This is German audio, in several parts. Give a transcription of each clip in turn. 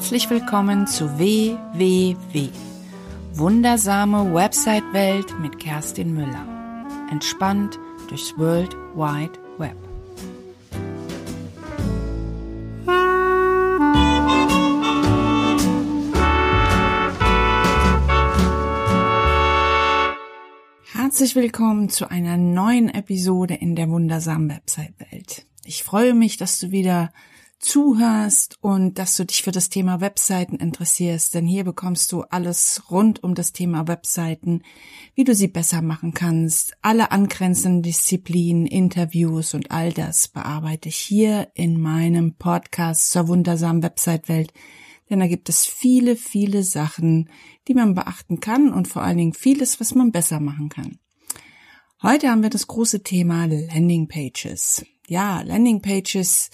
Herzlich willkommen zu WWW. Wundersame Website-Welt mit Kerstin Müller. Entspannt durchs World Wide Web. Herzlich willkommen zu einer neuen Episode in der wundersamen Website-Welt. Ich freue mich, dass du wieder zuhörst und dass du dich für das Thema Webseiten interessierst, denn hier bekommst du alles rund um das Thema Webseiten, wie du sie besser machen kannst, alle angrenzenden Disziplinen, Interviews und all das bearbeite ich hier in meinem Podcast zur wundersamen Website-Welt, denn da gibt es viele, viele Sachen, die man beachten kann und vor allen Dingen vieles, was man besser machen kann. Heute haben wir das große Thema Landing Pages. Ja, Landing Pages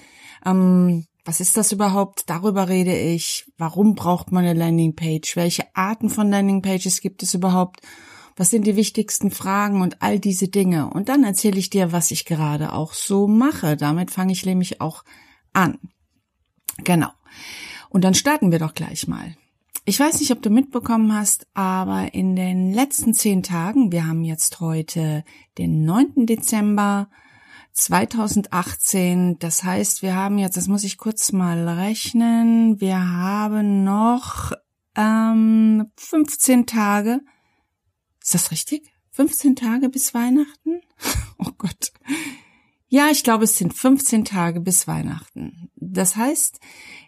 ähm, was ist das überhaupt? Darüber rede ich. Warum braucht man eine Landingpage? Welche Arten von Landingpages gibt es überhaupt? Was sind die wichtigsten Fragen und all diese Dinge? Und dann erzähle ich dir, was ich gerade auch so mache. Damit fange ich nämlich auch an. Genau. Und dann starten wir doch gleich mal. Ich weiß nicht, ob du mitbekommen hast, aber in den letzten zehn Tagen, wir haben jetzt heute den 9. Dezember, 2018. Das heißt, wir haben jetzt, das muss ich kurz mal rechnen, wir haben noch ähm, 15 Tage. Ist das richtig? 15 Tage bis Weihnachten? Oh Gott. Ja, ich glaube, es sind 15 Tage bis Weihnachten. Das heißt,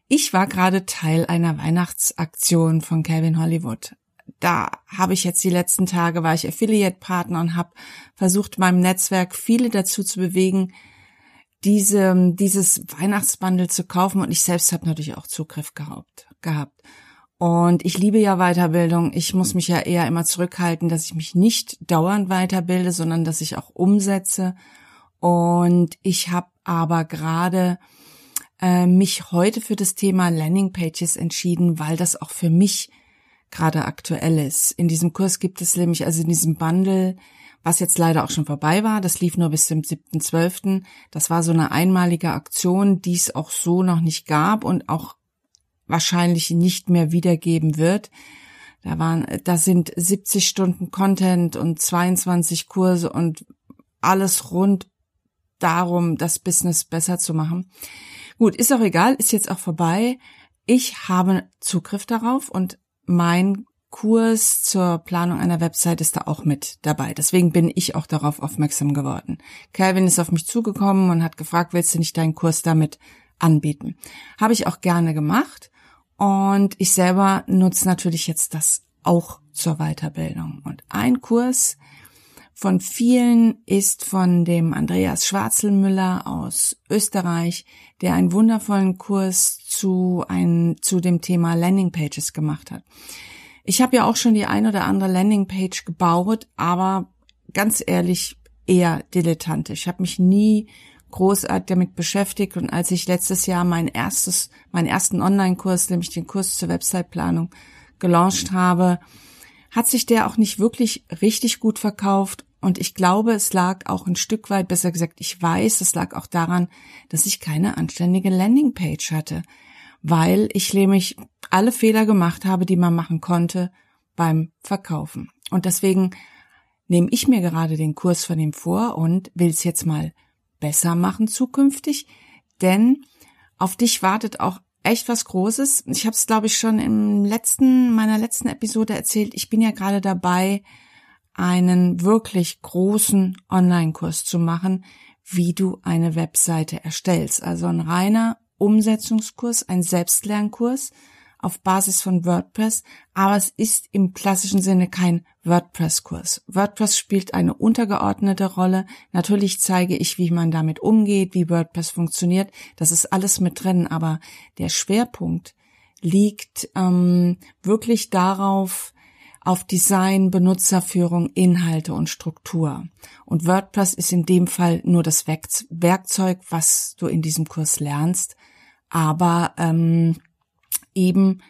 ich war gerade Teil einer Weihnachtsaktion von Calvin Hollywood da habe ich jetzt die letzten Tage, war ich Affiliate-Partner und habe versucht, meinem Netzwerk viele dazu zu bewegen, diese, dieses Weihnachtsbundle zu kaufen. Und ich selbst habe natürlich auch Zugriff gehabt. gehabt. Und ich liebe ja Weiterbildung. Ich muss mich ja eher immer zurückhalten, dass ich mich nicht dauernd weiterbilde, sondern dass ich auch umsetze. Und ich habe aber gerade äh, mich heute für das Thema Landing Pages entschieden, weil das auch für mich gerade aktuell ist. In diesem Kurs gibt es nämlich, also in diesem Bundle, was jetzt leider auch schon vorbei war, das lief nur bis zum 7.12., das war so eine einmalige Aktion, die es auch so noch nicht gab und auch wahrscheinlich nicht mehr wiedergeben wird. Da waren, da sind 70 Stunden Content und 22 Kurse und alles rund darum, das Business besser zu machen. Gut, ist auch egal, ist jetzt auch vorbei. Ich habe Zugriff darauf und mein Kurs zur Planung einer Website ist da auch mit dabei. Deswegen bin ich auch darauf aufmerksam geworden. Calvin ist auf mich zugekommen und hat gefragt, willst du nicht deinen Kurs damit anbieten? Habe ich auch gerne gemacht. Und ich selber nutze natürlich jetzt das auch zur Weiterbildung. Und ein Kurs von vielen ist von dem Andreas Schwarzelmüller aus Österreich, der einen wundervollen Kurs zu, ein, zu dem Thema Landingpages gemacht hat. Ich habe ja auch schon die ein oder andere Landingpage gebaut, aber ganz ehrlich eher dilettantisch. Ich habe mich nie großartig damit beschäftigt und als ich letztes Jahr mein erstes, meinen ersten Online-Kurs, nämlich den Kurs zur Website-Planung, gelauncht habe, hat sich der auch nicht wirklich richtig gut verkauft und ich glaube, es lag auch ein Stück weit, besser gesagt, ich weiß, es lag auch daran, dass ich keine anständige Landingpage hatte, weil ich nämlich alle Fehler gemacht habe, die man machen konnte beim Verkaufen. Und deswegen nehme ich mir gerade den Kurs von ihm vor und will es jetzt mal besser machen zukünftig, denn auf dich wartet auch echt was Großes. Ich habe es, glaube ich, schon im letzten meiner letzten Episode erzählt. Ich bin ja gerade dabei, einen wirklich großen Online-Kurs zu machen, wie du eine Webseite erstellst. Also ein reiner Umsetzungskurs, ein Selbstlernkurs auf Basis von WordPress, aber es ist im klassischen Sinne kein WordPress-Kurs. WordPress spielt eine untergeordnete Rolle. Natürlich zeige ich, wie man damit umgeht, wie WordPress funktioniert. Das ist alles mit drin, aber der Schwerpunkt liegt ähm, wirklich darauf, auf Design, Benutzerführung, Inhalte und Struktur. Und WordPress ist in dem Fall nur das Werkzeug, was du in diesem Kurs lernst, aber ähm, eben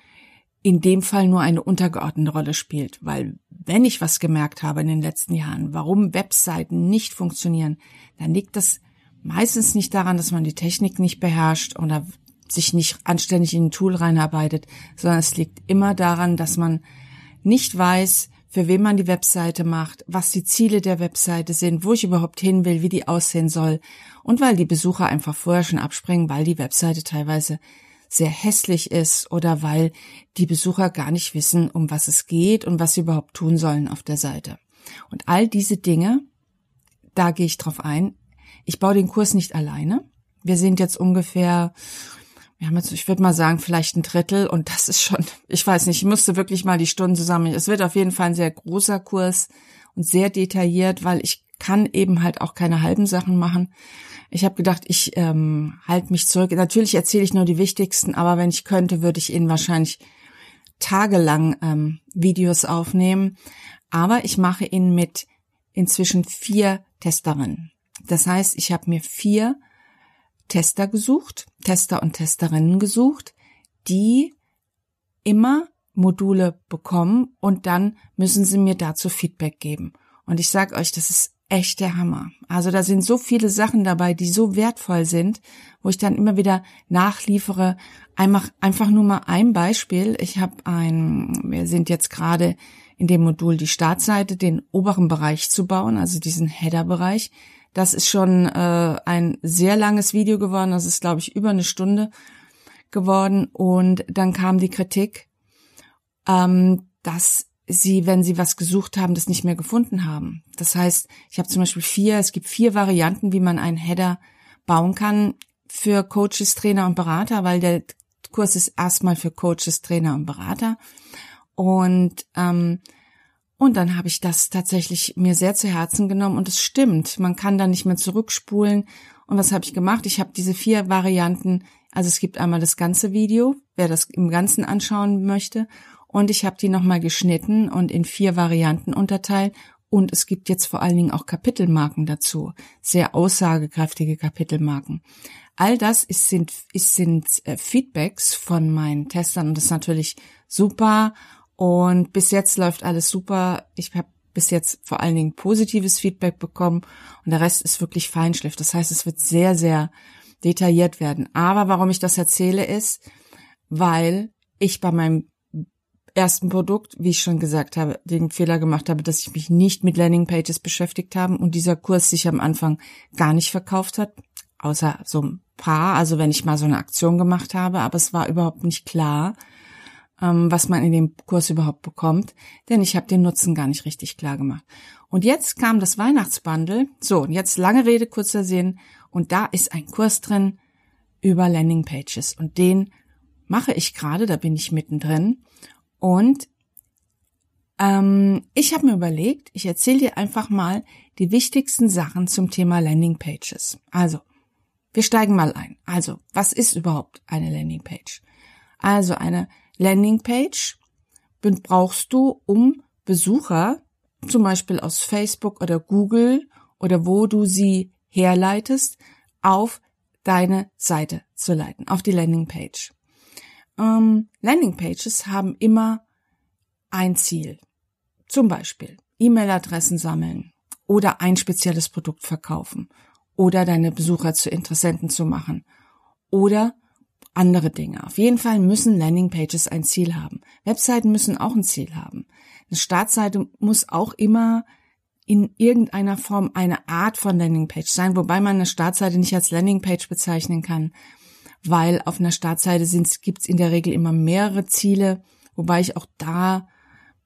in dem Fall nur eine untergeordnete Rolle spielt, weil wenn ich was gemerkt habe in den letzten Jahren, warum Webseiten nicht funktionieren, dann liegt das meistens nicht daran, dass man die Technik nicht beherrscht oder sich nicht anständig in ein Tool reinarbeitet, sondern es liegt immer daran, dass man nicht weiß, für wen man die Webseite macht, was die Ziele der Webseite sind, wo ich überhaupt hin will, wie die aussehen soll und weil die Besucher einfach vorher schon abspringen, weil die Webseite teilweise sehr hässlich ist oder weil die Besucher gar nicht wissen, um was es geht und was sie überhaupt tun sollen auf der Seite. Und all diese Dinge, da gehe ich drauf ein. Ich baue den Kurs nicht alleine. Wir sind jetzt ungefähr wir haben jetzt, ich würde mal sagen, vielleicht ein Drittel und das ist schon, ich weiß nicht, ich musste wirklich mal die Stunden zusammen. Es wird auf jeden Fall ein sehr großer Kurs und sehr detailliert, weil ich kann eben halt auch keine halben Sachen machen. Ich habe gedacht, ich ähm, halte mich zurück. Natürlich erzähle ich nur die wichtigsten, aber wenn ich könnte, würde ich Ihnen wahrscheinlich tagelang ähm, Videos aufnehmen. Aber ich mache ihn mit inzwischen vier Testerinnen. Das heißt, ich habe mir vier Tester gesucht, Tester und Testerinnen gesucht, die immer Module bekommen und dann müssen sie mir dazu Feedback geben. Und ich sage euch, das ist echt der Hammer. Also da sind so viele Sachen dabei, die so wertvoll sind, wo ich dann immer wieder nachliefere. Einfach, einfach nur mal ein Beispiel. Ich habe ein, wir sind jetzt gerade in dem Modul die Startseite, den oberen Bereich zu bauen, also diesen Header-Bereich. Das ist schon äh, ein sehr langes Video geworden. Das ist, glaube ich, über eine Stunde geworden. Und dann kam die Kritik, ähm, dass sie, wenn sie was gesucht haben, das nicht mehr gefunden haben. Das heißt, ich habe zum Beispiel vier, es gibt vier Varianten, wie man einen Header bauen kann für Coaches, Trainer und Berater, weil der Kurs ist erstmal für Coaches, Trainer und Berater. Und ähm, und dann habe ich das tatsächlich mir sehr zu Herzen genommen und es stimmt, man kann da nicht mehr zurückspulen. Und was habe ich gemacht? Ich habe diese vier Varianten, also es gibt einmal das ganze Video, wer das im Ganzen anschauen möchte, und ich habe die nochmal geschnitten und in vier Varianten unterteilt. Und es gibt jetzt vor allen Dingen auch Kapitelmarken dazu, sehr aussagekräftige Kapitelmarken. All das ist, sind, ist, sind äh, Feedbacks von meinen Testern und das ist natürlich super und bis jetzt läuft alles super. Ich habe bis jetzt vor allen Dingen positives Feedback bekommen und der Rest ist wirklich Feinschliff. Das heißt, es wird sehr, sehr detailliert werden. Aber warum ich das erzähle ist, weil ich bei meinem ersten Produkt, wie ich schon gesagt habe, den Fehler gemacht habe, dass ich mich nicht mit Landingpages beschäftigt habe und dieser Kurs sich am Anfang gar nicht verkauft hat, außer so ein paar, also wenn ich mal so eine Aktion gemacht habe, aber es war überhaupt nicht klar, was man in dem Kurs überhaupt bekommt, denn ich habe den Nutzen gar nicht richtig klar gemacht. Und jetzt kam das Weihnachtsbundle. So, und jetzt lange Rede, kurzer Sinn. Und da ist ein Kurs drin über Landingpages. Und den mache ich gerade, da bin ich mittendrin. Und ähm, ich habe mir überlegt, ich erzähle dir einfach mal die wichtigsten Sachen zum Thema Landingpages. Also, wir steigen mal ein. Also, was ist überhaupt eine Landingpage? Also eine Landingpage brauchst du, um Besucher, zum Beispiel aus Facebook oder Google oder wo du sie herleitest, auf deine Seite zu leiten, auf die Landingpage. Ähm, Landingpages haben immer ein Ziel. Zum Beispiel E-Mail-Adressen sammeln oder ein spezielles Produkt verkaufen oder deine Besucher zu Interessenten zu machen oder andere Dinge. Auf jeden Fall müssen Landingpages ein Ziel haben. Webseiten müssen auch ein Ziel haben. Eine Startseite muss auch immer in irgendeiner Form eine Art von Landingpage sein, wobei man eine Startseite nicht als Landingpage bezeichnen kann, weil auf einer Startseite gibt es in der Regel immer mehrere Ziele, wobei ich auch da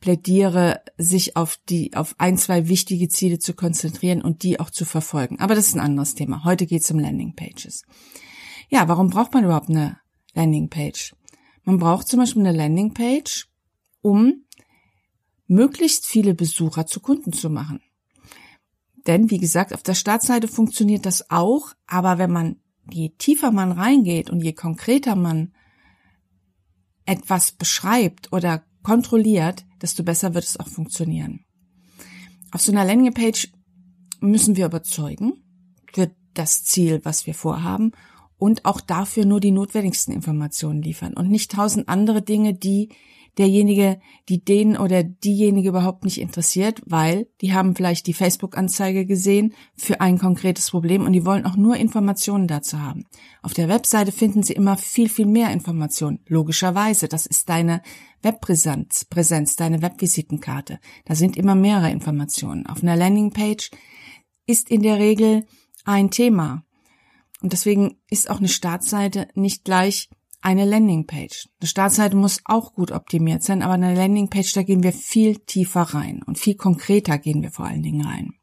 plädiere, sich auf die, auf ein, zwei wichtige Ziele zu konzentrieren und die auch zu verfolgen. Aber das ist ein anderes Thema. Heute geht es um Landingpages. Ja, warum braucht man überhaupt eine Landingpage. Man braucht zum Beispiel eine Landingpage, um möglichst viele Besucher zu Kunden zu machen. Denn, wie gesagt, auf der Startseite funktioniert das auch, aber wenn man, je tiefer man reingeht und je konkreter man etwas beschreibt oder kontrolliert, desto besser wird es auch funktionieren. Auf so einer Landingpage müssen wir überzeugen für das Ziel, was wir vorhaben und auch dafür nur die notwendigsten Informationen liefern und nicht tausend andere Dinge, die derjenige, die den oder diejenige überhaupt nicht interessiert, weil die haben vielleicht die Facebook-Anzeige gesehen für ein konkretes Problem und die wollen auch nur Informationen dazu haben. Auf der Webseite finden sie immer viel, viel mehr Informationen. Logischerweise, das ist deine Webpräsenz, Präsenz, deine Webvisitenkarte. Da sind immer mehrere Informationen. Auf einer Landingpage ist in der Regel ein Thema. Und deswegen ist auch eine Startseite nicht gleich eine Landingpage. Eine Startseite muss auch gut optimiert sein, aber eine Landingpage, da gehen wir viel tiefer rein und viel konkreter gehen wir vor allen Dingen rein.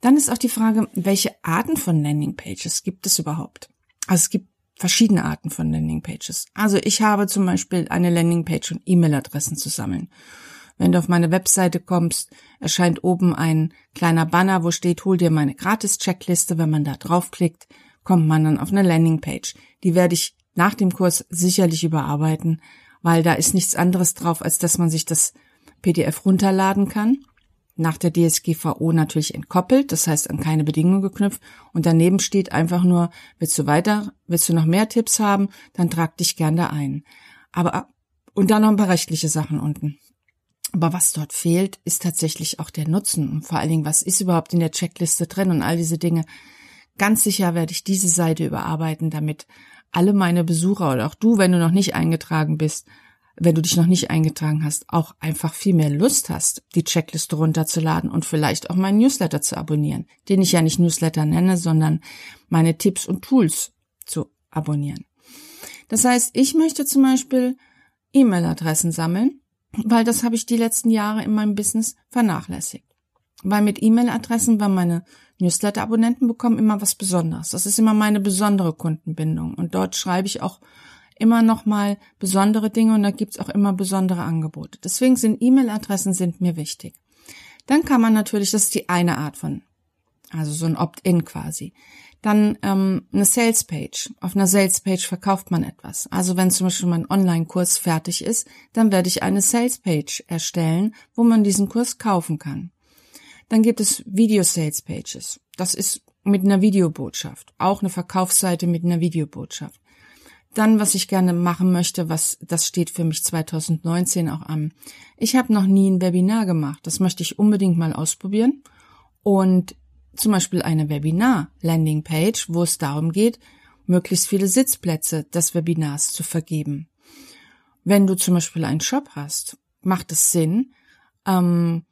Dann ist auch die Frage, welche Arten von Landingpages gibt es überhaupt? Also es gibt verschiedene Arten von Landingpages. Also ich habe zum Beispiel eine Landingpage und E-Mail-Adressen zu sammeln. Wenn du auf meine Webseite kommst, erscheint oben ein kleiner Banner, wo steht, hol dir meine Gratis-Checkliste. Wenn man da draufklickt, kommt man dann auf eine Landingpage. Die werde ich nach dem Kurs sicherlich überarbeiten, weil da ist nichts anderes drauf, als dass man sich das PDF runterladen kann. Nach der DSGVO natürlich entkoppelt, das heißt an keine Bedingungen geknüpft. Und daneben steht einfach nur, willst du weiter, willst du noch mehr Tipps haben, dann trag dich gern da ein. Aber, und dann noch ein paar rechtliche Sachen unten. Aber was dort fehlt, ist tatsächlich auch der Nutzen und vor allen Dingen, was ist überhaupt in der Checkliste drin und all diese Dinge. Ganz sicher werde ich diese Seite überarbeiten, damit alle meine Besucher oder auch du, wenn du noch nicht eingetragen bist, wenn du dich noch nicht eingetragen hast, auch einfach viel mehr Lust hast, die Checkliste runterzuladen und vielleicht auch meinen Newsletter zu abonnieren, den ich ja nicht Newsletter nenne, sondern meine Tipps und Tools zu abonnieren. Das heißt, ich möchte zum Beispiel E-Mail-Adressen sammeln, weil das habe ich die letzten Jahre in meinem Business vernachlässigt. Weil mit E-Mail-Adressen war meine Newsletter-Abonnenten bekommen immer was Besonderes. Das ist immer meine besondere Kundenbindung. Und dort schreibe ich auch immer noch mal besondere Dinge und da gibt's auch immer besondere Angebote. Deswegen sind E-Mail-Adressen sind mir wichtig. Dann kann man natürlich, das ist die eine Art von, also so ein Opt-in quasi. Dann ähm, eine Sales-Page. Auf einer Sales-Page verkauft man etwas. Also wenn zum Beispiel mein Online-Kurs fertig ist, dann werde ich eine Sales-Page erstellen, wo man diesen Kurs kaufen kann. Dann gibt es Video Sales Pages. Das ist mit einer Videobotschaft. Auch eine Verkaufsseite mit einer Videobotschaft. Dann, was ich gerne machen möchte, was das steht für mich 2019 auch an. Ich habe noch nie ein Webinar gemacht. Das möchte ich unbedingt mal ausprobieren. Und zum Beispiel eine Webinar-Landing-Page, wo es darum geht, möglichst viele Sitzplätze des Webinars zu vergeben. Wenn du zum Beispiel einen Shop hast, macht es Sinn, ähm,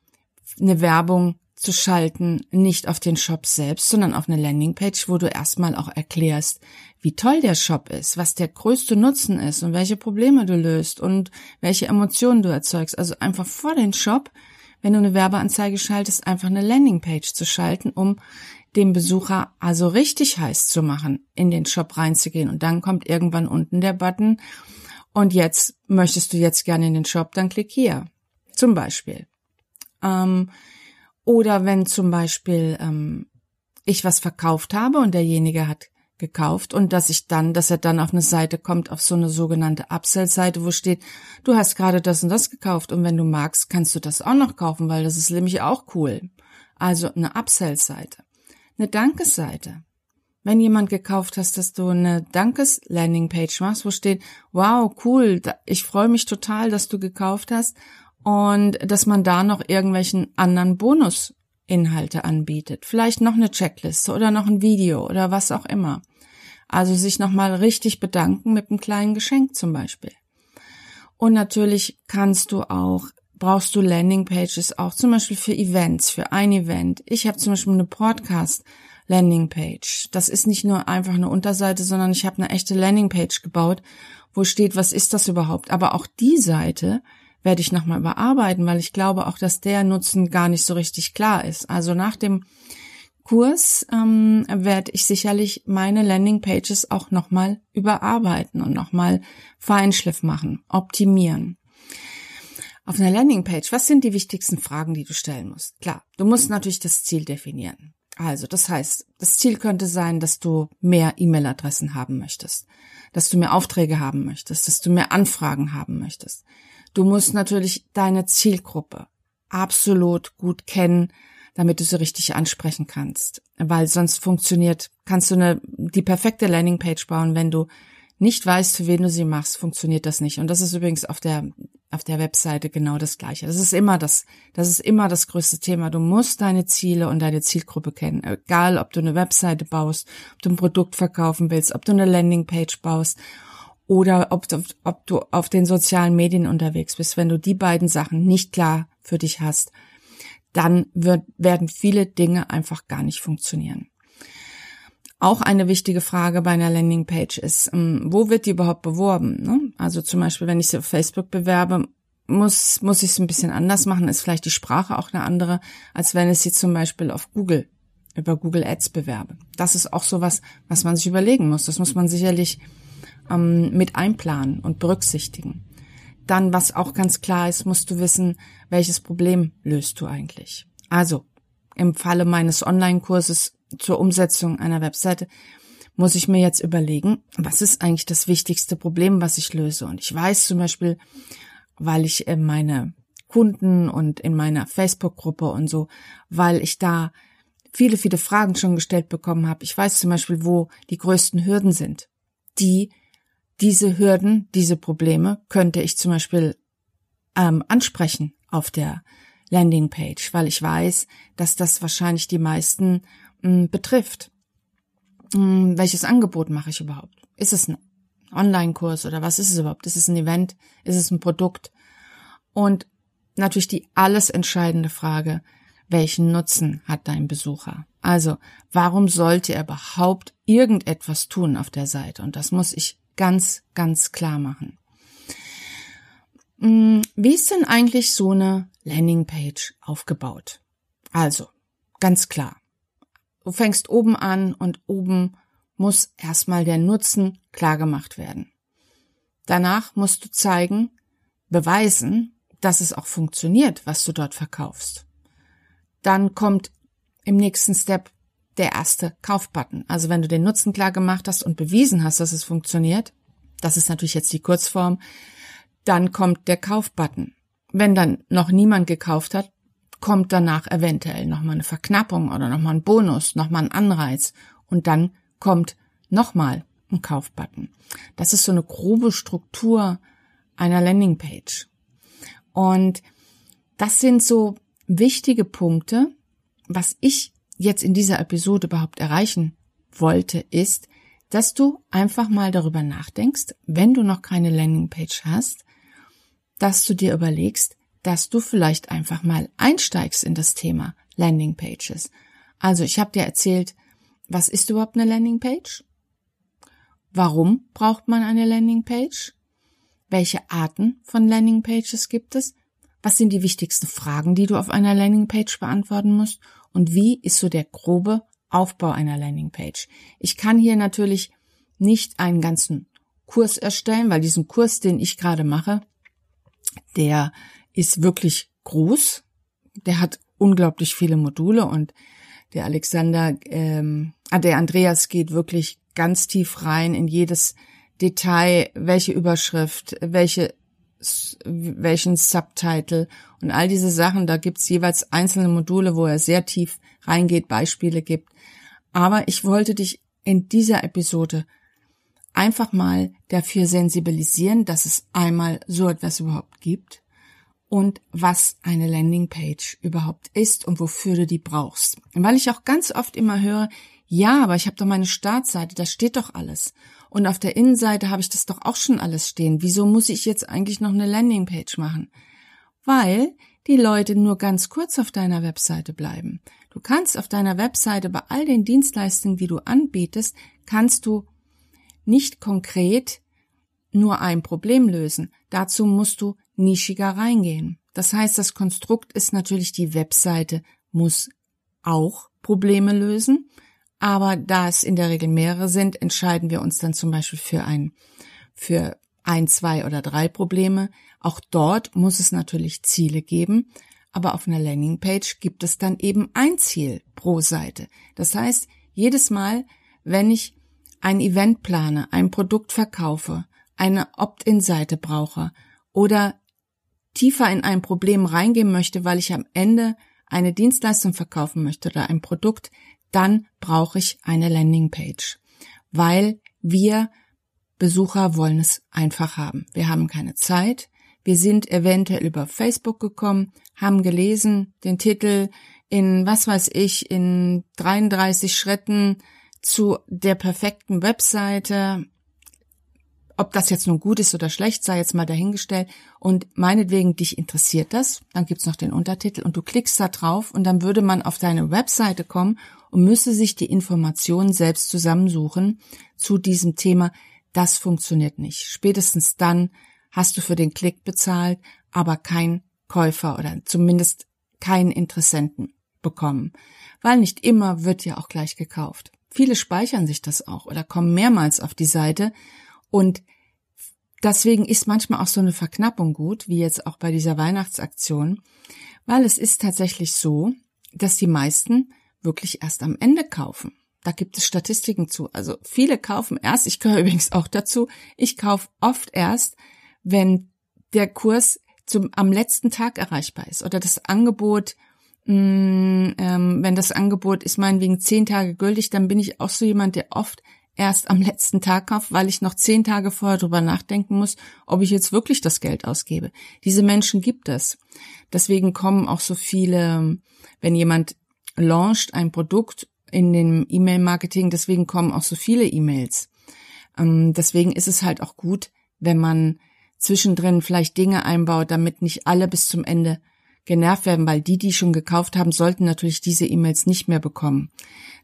eine Werbung zu schalten, nicht auf den Shop selbst, sondern auf eine Landingpage, wo du erstmal auch erklärst, wie toll der Shop ist, was der größte Nutzen ist und welche Probleme du löst und welche Emotionen du erzeugst. Also einfach vor den Shop, wenn du eine Werbeanzeige schaltest, einfach eine Landingpage zu schalten, um dem Besucher also richtig heiß zu machen, in den Shop reinzugehen. Und dann kommt irgendwann unten der Button. Und jetzt möchtest du jetzt gerne in den Shop, dann klick hier. Zum Beispiel. Ähm, oder wenn zum Beispiel ähm, ich was verkauft habe und derjenige hat gekauft und dass ich dann, dass er dann auf eine Seite kommt, auf so eine sogenannte Upsell-Seite, wo steht, du hast gerade das und das gekauft und wenn du magst, kannst du das auch noch kaufen, weil das ist nämlich auch cool. Also eine Upsell-Seite. Eine Dankesseite. Wenn jemand gekauft hast, dass du eine Dankes-Landing-Page machst, wo steht, wow, cool, ich freue mich total, dass du gekauft hast und dass man da noch irgendwelchen anderen Bonusinhalte anbietet. Vielleicht noch eine Checkliste oder noch ein Video oder was auch immer. Also sich nochmal richtig bedanken mit einem kleinen Geschenk zum Beispiel. Und natürlich kannst du auch, brauchst du Landingpages auch zum Beispiel für Events, für ein Event. Ich habe zum Beispiel eine Podcast Landingpage. Das ist nicht nur einfach eine Unterseite, sondern ich habe eine echte Landingpage gebaut, wo steht, was ist das überhaupt. Aber auch die Seite werde ich nochmal überarbeiten, weil ich glaube auch, dass der Nutzen gar nicht so richtig klar ist. Also nach dem Kurs ähm, werde ich sicherlich meine Landingpages auch nochmal überarbeiten und nochmal Feinschliff machen, optimieren. Auf einer Landingpage, was sind die wichtigsten Fragen, die du stellen musst? Klar, du musst natürlich das Ziel definieren. Also, das heißt, das Ziel könnte sein, dass du mehr E-Mail-Adressen haben möchtest, dass du mehr Aufträge haben möchtest, dass du mehr Anfragen haben möchtest, Du musst natürlich deine Zielgruppe absolut gut kennen, damit du sie richtig ansprechen kannst. Weil sonst funktioniert, kannst du eine, die perfekte Landingpage bauen, wenn du nicht weißt, für wen du sie machst, funktioniert das nicht. Und das ist übrigens auf der, auf der Webseite genau das Gleiche. Das ist immer das, das ist immer das größte Thema. Du musst deine Ziele und deine Zielgruppe kennen. Egal, ob du eine Webseite baust, ob du ein Produkt verkaufen willst, ob du eine Landingpage baust oder ob, ob du auf den sozialen Medien unterwegs bist. Wenn du die beiden Sachen nicht klar für dich hast, dann wird, werden viele Dinge einfach gar nicht funktionieren. Auch eine wichtige Frage bei einer Landingpage ist, ähm, wo wird die überhaupt beworben? Ne? Also zum Beispiel, wenn ich sie auf Facebook bewerbe, muss, muss ich es ein bisschen anders machen, ist vielleicht die Sprache auch eine andere, als wenn ich sie zum Beispiel auf Google, über Google Ads bewerbe. Das ist auch sowas, was man sich überlegen muss. Das muss man sicherlich ähm, mit einplanen und berücksichtigen. Dann, was auch ganz klar ist, musst du wissen, welches Problem löst du eigentlich. Also, im Falle meines Online-Kurses zur Umsetzung einer Webseite muss ich mir jetzt überlegen, was ist eigentlich das wichtigste Problem, was ich löse. Und ich weiß zum Beispiel, weil ich in meine Kunden und in meiner Facebook-Gruppe und so, weil ich da viele, viele Fragen schon gestellt bekommen habe. Ich weiß zum Beispiel, wo die größten Hürden sind. Die, diese Hürden, diese Probleme könnte ich zum Beispiel ähm, ansprechen auf der Landingpage, weil ich weiß, dass das wahrscheinlich die meisten mh, betrifft. Mh, welches Angebot mache ich überhaupt? Ist es ein Online-Kurs oder was ist es überhaupt? Ist es ein Event? Ist es ein Produkt? Und natürlich die alles entscheidende Frage, welchen Nutzen hat dein Besucher? Also, warum sollte er überhaupt irgendetwas tun auf der Seite? Und das muss ich ganz, ganz klar machen. Wie ist denn eigentlich so eine Landingpage aufgebaut? Also, ganz klar. Du fängst oben an und oben muss erstmal der Nutzen klar gemacht werden. Danach musst du zeigen, beweisen, dass es auch funktioniert, was du dort verkaufst. Dann kommt im nächsten Step der erste Kaufbutton. Also wenn du den Nutzen klar gemacht hast und bewiesen hast, dass es funktioniert, das ist natürlich jetzt die Kurzform, dann kommt der Kaufbutton. Wenn dann noch niemand gekauft hat, kommt danach eventuell nochmal eine Verknappung oder nochmal ein Bonus, nochmal ein Anreiz und dann kommt nochmal ein Kaufbutton. Das ist so eine grobe Struktur einer Landingpage. Und das sind so wichtige Punkte. Was ich jetzt in dieser Episode überhaupt erreichen wollte, ist, dass du einfach mal darüber nachdenkst, wenn du noch keine Landingpage hast, dass du dir überlegst, dass du vielleicht einfach mal einsteigst in das Thema Landingpages. Also ich habe dir erzählt, was ist überhaupt eine Landingpage? Warum braucht man eine Landingpage? Welche Arten von Landingpages gibt es? Was sind die wichtigsten Fragen, die du auf einer Landingpage beantworten musst? Und wie ist so der grobe Aufbau einer Landingpage? Ich kann hier natürlich nicht einen ganzen Kurs erstellen, weil diesen Kurs, den ich gerade mache, der ist wirklich groß. Der hat unglaublich viele Module und der Alexander, ähm, ah, der Andreas geht wirklich ganz tief rein in jedes Detail, welche Überschrift, welche welchen Subtitle und all diese Sachen. Da gibt's jeweils einzelne Module, wo er sehr tief reingeht, Beispiele gibt. Aber ich wollte dich in dieser Episode einfach mal dafür sensibilisieren, dass es einmal so etwas überhaupt gibt und was eine Landingpage überhaupt ist und wofür du die brauchst. Weil ich auch ganz oft immer höre, ja, aber ich habe doch meine Startseite, da steht doch alles. Und auf der Innenseite habe ich das doch auch schon alles stehen. Wieso muss ich jetzt eigentlich noch eine Landingpage machen? Weil die Leute nur ganz kurz auf deiner Webseite bleiben. Du kannst auf deiner Webseite bei all den Dienstleistungen, die du anbietest, kannst du nicht konkret nur ein Problem lösen. Dazu musst du nischiger reingehen. Das heißt, das Konstrukt ist natürlich, die Webseite muss auch Probleme lösen, aber da es in der Regel mehrere sind, entscheiden wir uns dann zum Beispiel für ein, für ein, zwei oder drei Probleme. Auch dort muss es natürlich Ziele geben, aber auf einer Landingpage gibt es dann eben ein Ziel pro Seite. Das heißt, jedes Mal, wenn ich ein Event plane, ein Produkt verkaufe, eine Opt-in-Seite brauche oder tiefer in ein Problem reingehen möchte, weil ich am Ende eine Dienstleistung verkaufen möchte oder ein Produkt, dann brauche ich eine Landingpage, weil wir Besucher wollen es einfach haben. Wir haben keine Zeit. Wir sind eventuell über Facebook gekommen, haben gelesen, den Titel in, was weiß ich, in 33 Schritten zu der perfekten Webseite. Ob das jetzt nun gut ist oder schlecht, sei jetzt mal dahingestellt. Und meinetwegen, dich interessiert das. Dann gibt's noch den Untertitel und du klickst da drauf und dann würde man auf deine Webseite kommen und müsse sich die Informationen selbst zusammensuchen zu diesem Thema. Das funktioniert nicht. Spätestens dann hast du für den Klick bezahlt, aber kein Käufer oder zumindest keinen Interessenten bekommen. Weil nicht immer wird ja auch gleich gekauft. Viele speichern sich das auch oder kommen mehrmals auf die Seite und deswegen ist manchmal auch so eine Verknappung gut, wie jetzt auch bei dieser Weihnachtsaktion, weil es ist tatsächlich so, dass die meisten wirklich erst am Ende kaufen. Da gibt es Statistiken zu. Also viele kaufen erst, ich gehöre übrigens auch dazu, ich kaufe oft erst, wenn der Kurs zum, am letzten Tag erreichbar ist oder das Angebot, mh, mm, ähm, wenn das Angebot ist meinetwegen zehn Tage gültig, dann bin ich auch so jemand, der oft erst am letzten Tag kauft, weil ich noch zehn Tage vorher drüber nachdenken muss, ob ich jetzt wirklich das Geld ausgebe. Diese Menschen gibt es. Deswegen kommen auch so viele, wenn jemand launcht ein Produkt in dem E-Mail-Marketing, deswegen kommen auch so viele E-Mails. Ähm, deswegen ist es halt auch gut, wenn man zwischendrin vielleicht Dinge einbaut, damit nicht alle bis zum Ende genervt werden, weil die, die schon gekauft haben, sollten natürlich diese E-Mails nicht mehr bekommen.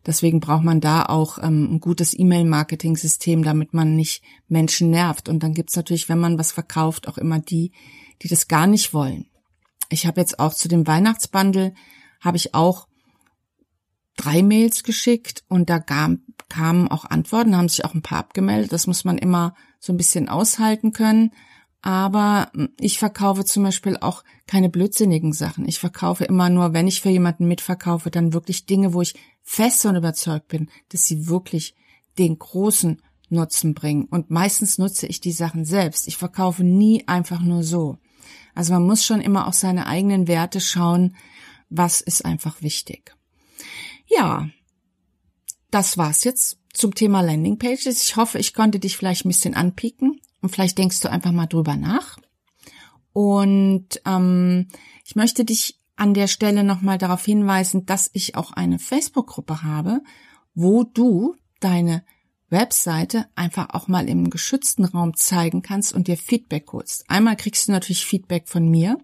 Deswegen braucht man da auch ähm, ein gutes E-Mail-Marketing-System, damit man nicht Menschen nervt. Und dann gibt's natürlich, wenn man was verkauft, auch immer die, die das gar nicht wollen. Ich habe jetzt auch zu dem Weihnachtsbundle, habe ich auch drei Mails geschickt und da kam, kamen auch Antworten, haben sich auch ein paar abgemeldet. Das muss man immer so ein bisschen aushalten können. Aber hm, ich verkaufe zum Beispiel auch keine blödsinnigen Sachen. Ich verkaufe immer nur, wenn ich für jemanden mitverkaufe, dann wirklich Dinge, wo ich fest und überzeugt bin, dass sie wirklich den großen Nutzen bringen. Und meistens nutze ich die Sachen selbst. Ich verkaufe nie einfach nur so. Also man muss schon immer auf seine eigenen Werte schauen, was ist einfach wichtig. Ja, das war's jetzt zum Thema Landingpages. Ich hoffe, ich konnte dich vielleicht ein bisschen anpieken und vielleicht denkst du einfach mal drüber nach. Und ähm, ich möchte dich an der Stelle nochmal darauf hinweisen, dass ich auch eine Facebook-Gruppe habe, wo du deine Webseite einfach auch mal im geschützten Raum zeigen kannst und dir Feedback holst. Einmal kriegst du natürlich Feedback von mir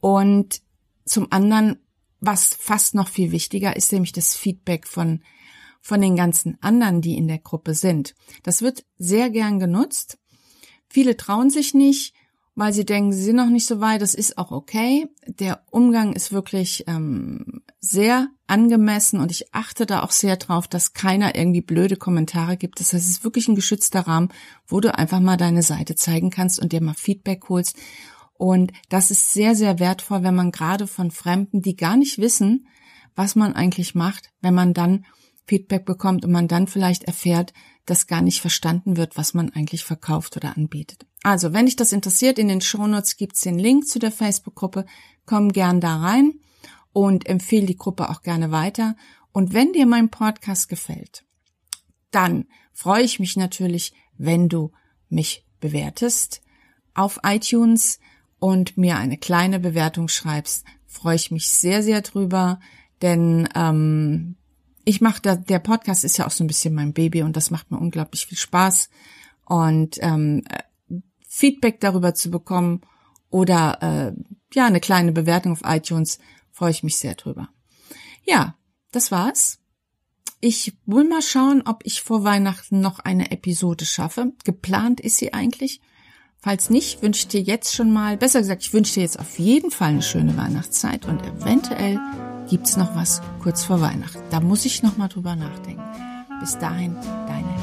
und zum anderen, was fast noch viel wichtiger ist, nämlich das Feedback von von den ganzen anderen, die in der Gruppe sind. Das wird sehr gern genutzt Viele trauen sich nicht, weil sie denken, sie sind noch nicht so weit. Das ist auch okay. Der Umgang ist wirklich ähm, sehr angemessen und ich achte da auch sehr drauf, dass keiner irgendwie blöde Kommentare gibt. Das heißt, es ist wirklich ein geschützter Rahmen, wo du einfach mal deine Seite zeigen kannst und dir mal Feedback holst. Und das ist sehr, sehr wertvoll, wenn man gerade von Fremden, die gar nicht wissen, was man eigentlich macht, wenn man dann Feedback bekommt und man dann vielleicht erfährt, dass gar nicht verstanden wird, was man eigentlich verkauft oder anbietet. Also, wenn dich das interessiert, in den Shownotes gibt's den Link zu der Facebook-Gruppe. Komm gern da rein und empfehle die Gruppe auch gerne weiter. Und wenn dir mein Podcast gefällt, dann freue ich mich natürlich, wenn du mich bewertest auf iTunes und mir eine kleine Bewertung schreibst. Freue ich mich sehr, sehr drüber, denn ähm, ich mache da, der Podcast ist ja auch so ein bisschen mein Baby und das macht mir unglaublich viel Spaß. Und ähm, Feedback darüber zu bekommen oder äh, ja, eine kleine Bewertung auf iTunes, freue ich mich sehr drüber. Ja, das war's. Ich will mal schauen, ob ich vor Weihnachten noch eine Episode schaffe. Geplant ist sie eigentlich. Falls nicht, wünsche ich dir jetzt schon mal, besser gesagt, ich wünsche dir jetzt auf jeden Fall eine schöne Weihnachtszeit und eventuell gibt's noch was kurz vor Weihnachten. Da muss ich noch mal drüber nachdenken. Bis dahin, deine